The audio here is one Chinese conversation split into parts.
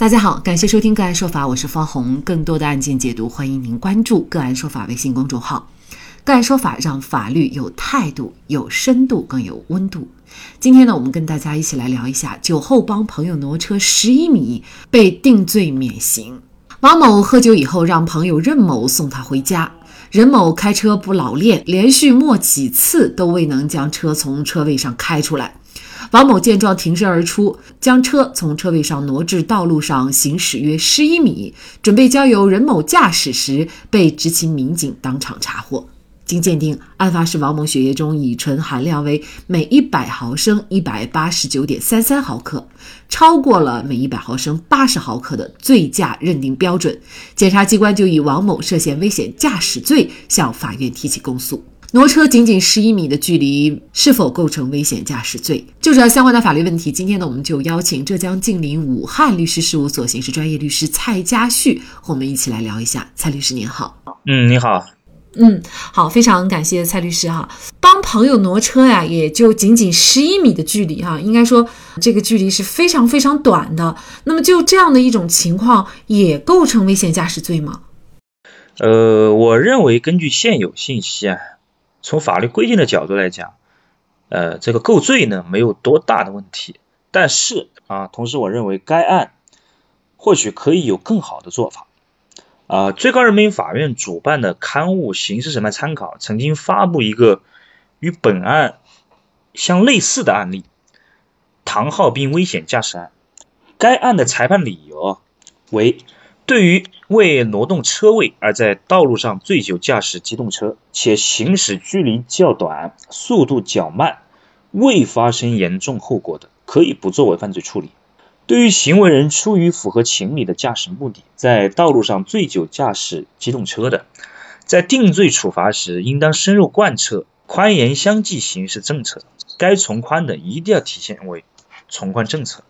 大家好，感谢收听个案说法，我是方红。更多的案件解读，欢迎您关注个案说法微信公众号。个案说法让法律有态度、有深度、更有温度。今天呢，我们跟大家一起来聊一下：酒后帮朋友挪车十一米被定罪免刑。王某喝酒以后让朋友任某送他回家，任某开车不老练，连续磨几次都未能将车从车位上开出来。王某见状，挺身而出，将车从车位上挪至道路上行驶约十一米，准备交由任某驾驶时，被执勤民警当场查获。经鉴定，案发时王某血液中乙醇含量为每一百毫升一百八十九点三三毫克，超过了每一百毫升八十毫克的醉驾认定标准。检察机关就以王某涉嫌危险驾驶罪向法院提起公诉。挪车仅仅十一米的距离，是否构成危险驾驶罪？就这相关的法律问题，今天呢，我们就邀请浙江近邻武汉律师事务所刑事专业律师蔡家旭和我们一起来聊一下。蔡律师您好，嗯，你好，嗯，好，非常感谢蔡律师哈。帮朋友挪车呀，也就仅仅十一米的距离哈，应该说这个距离是非常非常短的。那么就这样的一种情况，也构成危险驾驶罪吗？呃，我认为根据现有信息啊。从法律规定的角度来讲，呃，这个构罪呢没有多大的问题，但是啊，同时我认为该案或许可以有更好的做法。啊，最高人民法院主办的刊物《刑事审判参考》曾经发布一个与本案相类似的案例——唐浩斌危险驾驶案。该案的裁判理由为。对于为挪动车位而在道路上醉酒驾驶机动车，且行驶距离较短、速度较慢、未发生严重后果的，可以不作为犯罪处理。对于行为人出于符合情理的驾驶目的，在道路上醉酒驾驶机动车的，在定罪处罚时，应当深入贯彻宽严相济刑事政策，该从宽的一定要体现为从宽政策。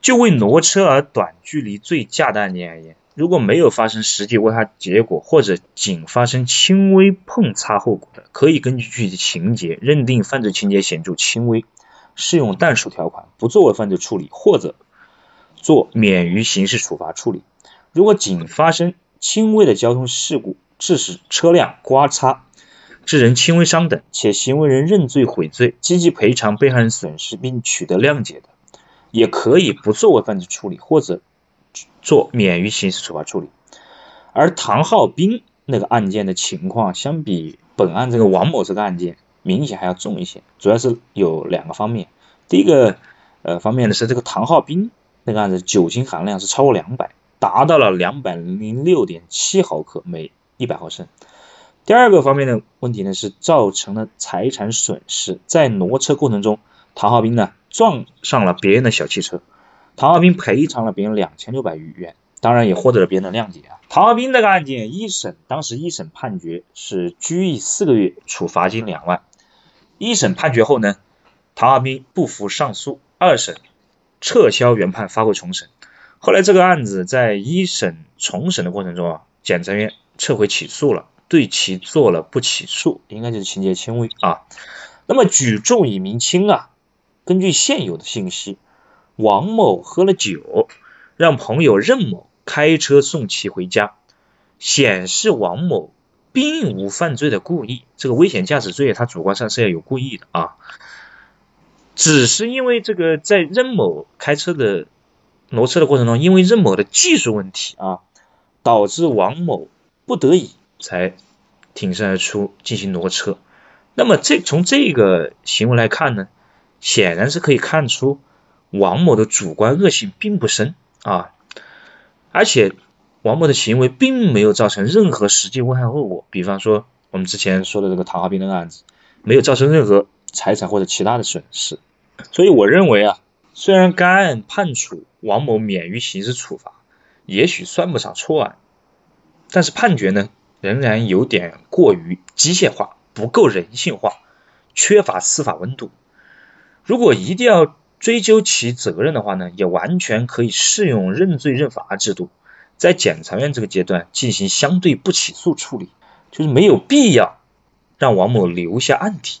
就为挪车而短距离醉驾的案件而言，如果没有发生实际危害结果，或者仅发生轻微碰擦后果的，可以根据具体情节认定犯罪情节显著轻微，适用但属条款，不作为犯罪处理，或者做免于刑事处罚处理。如果仅发生轻微的交通事故，致使车辆刮擦致人轻微伤等，且行为人认罪悔罪，积极赔偿被害人损失并取得谅解的。也可以不作为犯罪处理，或者做免于刑事处罚处理。而唐浩斌那个案件的情况，相比本案这个王某这个案件，明显还要重一些。主要是有两个方面。第一个呃方面呢是这个唐浩斌那个案子酒精含量是超过两百，达到了两百零六点七毫克每一百毫升。第二个方面的问题呢是造成了财产损失，在挪车过程中，唐浩斌呢。撞上了别人的小汽车，唐浩斌赔偿了别人两千六百余元，当然也获得了别人的谅解啊。唐浩斌这个案件一审当时一审判决是拘役四个月，处罚金两万。一审判决后呢，唐浩斌不服上诉，二审撤销原判，发回重审。后来这个案子在一审重审的过程中啊，检察院撤回起诉了，对其做了不起诉，应该就是情节轻微啊。那么举重以明轻啊。根据现有的信息，王某喝了酒，让朋友任某开车送其回家，显示王某并无犯罪的故意。这个危险驾驶罪，他主观上是要有故意的啊，只是因为这个在任某开车的挪车的过程中，因为任某的技术问题啊，导致王某不得已才挺身而出进行挪车。那么这从这个行为来看呢？显然是可以看出王某的主观恶性并不深啊，而且王某的行为并没有造成任何实际危害后果，比方说我们之前说的这个唐浩斌的案子，没有造成任何财产或者其他的损失。所以我认为啊，虽然该案判处王某免于刑事处罚，也许算不上错案，但是判决呢仍然有点过于机械化，不够人性化，缺乏司法温度。如果一定要追究其责任的话呢，也完全可以适用认罪认罚制度，在检察院这个阶段进行相对不起诉处理，就是没有必要让王某留下案底。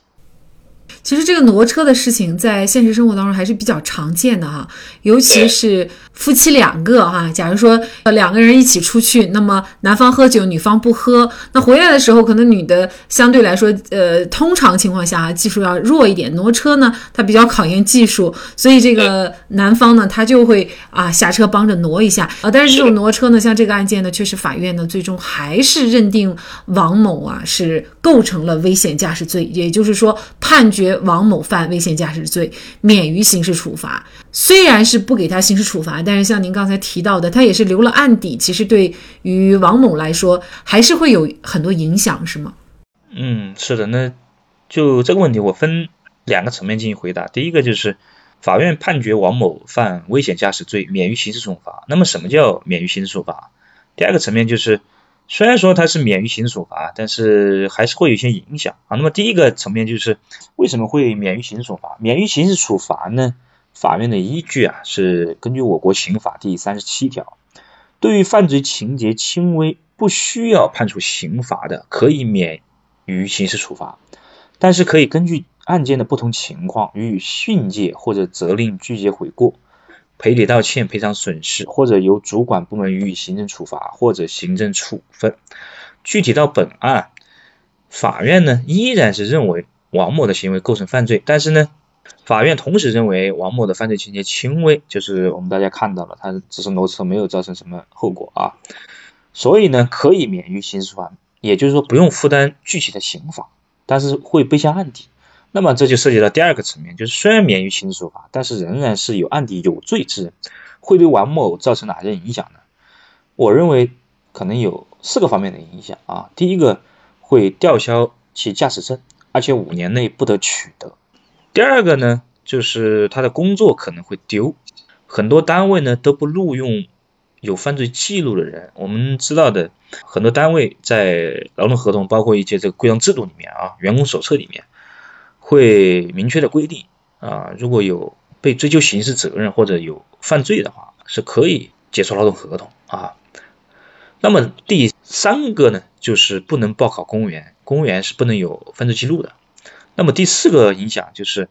其实这个挪车的事情在现实生活当中还是比较常见的哈，尤其是夫妻两个哈，假如说呃两个人一起出去，那么男方喝酒，女方不喝，那回来的时候可能女的相对来说，呃，通常情况下技术要弱一点，挪车呢它比较考验技术，所以这个男方呢他就会啊下车帮着挪一下。啊，但是这种挪车呢，像这个案件呢，确实法院呢最终还是认定王某啊是构成了危险驾驶罪，也就是说判决。王某犯危险驾驶罪，免于刑事处罚。虽然是不给他刑事处罚，但是像您刚才提到的，他也是留了案底。其实对于王某来说，还是会有很多影响，是吗？嗯，是的。那就这个问题，我分两个层面进行回答。第一个就是法院判决王某犯危险驾驶罪，免于刑事处罚。那么什么叫免于刑事处罚？第二个层面就是。虽然说它是免于刑事处罚，但是还是会有一些影响啊。那么第一个层面就是为什么会免于刑事处罚？免于刑事处罚呢？法院的依据啊是根据我国刑法第三十七条，对于犯罪情节轻微不需要判处刑罚的，可以免于刑事处罚，但是可以根据案件的不同情况予以训诫或者责令拒绝悔过。赔礼道歉、赔偿损失，或者由主管部门予以行政处罚或者行政处分。具体到本案，法院呢依然是认为王某的行为构成犯罪，但是呢，法院同时认为王某的犯罪情节轻微，就是我们大家看到了，他只是挪车，没有造成什么后果啊，所以呢可以免于刑事处罚，也就是说不用负担具体的刑罚，但是会背下案底。那么这就涉及到第二个层面，就是虽然免于刑事处罚，但是仍然是有案底有罪之人，会对王某造成哪些影响呢？我认为可能有四个方面的影响啊。第一个会吊销其驾驶证，而且五年内不得取得。第二个呢，就是他的工作可能会丢，很多单位呢都不录用有犯罪记录的人。我们知道的很多单位在劳动合同，包括一些这个规章制度里面啊，员工手册里面。会明确的规定啊，如果有被追究刑事责任或者有犯罪的话，是可以解除劳动合同啊。那么第三个呢，就是不能报考公务员，公务员是不能有犯罪记录的。那么第四个影响就是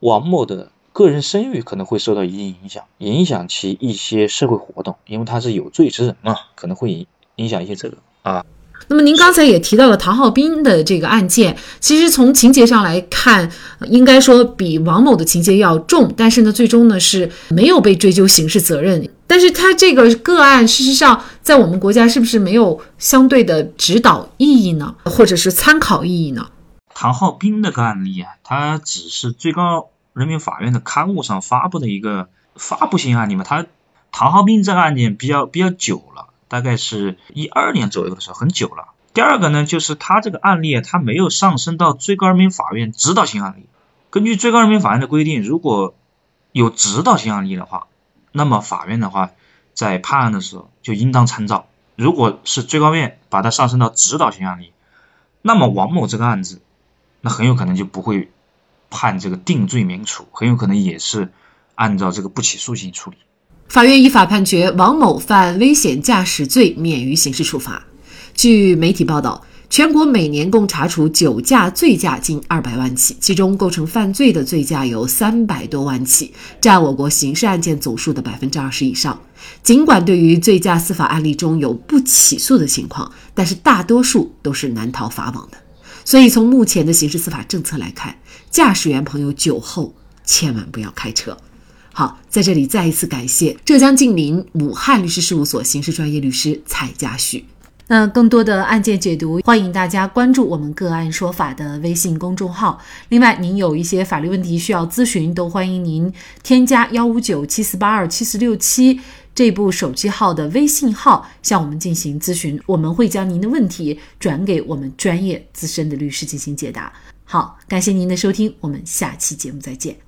王某的个人声誉可能会受到一定影响，影响其一些社会活动，因为他是有罪之人嘛，可能会影响一些这个啊。那么您刚才也提到了唐浩斌的这个案件，其实从情节上来看，应该说比王某的情节要重，但是呢，最终呢是没有被追究刑事责任。但是他这个个案，事实上在我们国家是不是没有相对的指导意义呢，或者是参考意义呢？唐浩斌那个案例啊，他只是最高人民法院的刊物上发布的一个发布性案例嘛。他唐浩斌这个案件比较比较久了。大概是一二年左右的时候，很久了。第二个呢，就是他这个案例，他没有上升到最高人民法院指导性案例。根据最高人民法院的规定，如果有指导性案例的话，那么法院的话在判案的时候就应当参照。如果是最高院把它上升到指导性案例，那么王某这个案子，那很有可能就不会判这个定罪免处，很有可能也是按照这个不起诉性处理。法院依法判决王某犯危险驾驶罪，免于刑事处罚。据媒体报道，全国每年共查处酒驾醉驾近二百万起，其中构成犯罪的醉驾有三百多万起，占我国刑事案件总数的百分之二十以上。尽管对于醉驾司法案例中有不起诉的情况，但是大多数都是难逃法网的。所以，从目前的刑事司法政策来看，驾驶员朋友酒后千万不要开车。好，在这里再一次感谢浙江近邻武汉律师事务所刑事专业律师蔡佳旭。那更多的案件解读，欢迎大家关注我们个案说法的微信公众号。另外，您有一些法律问题需要咨询，都欢迎您添加幺五九七四八二七四六七这部手机号的微信号向我们进行咨询，我们会将您的问题转给我们专业资深的律师进行解答。好，感谢您的收听，我们下期节目再见。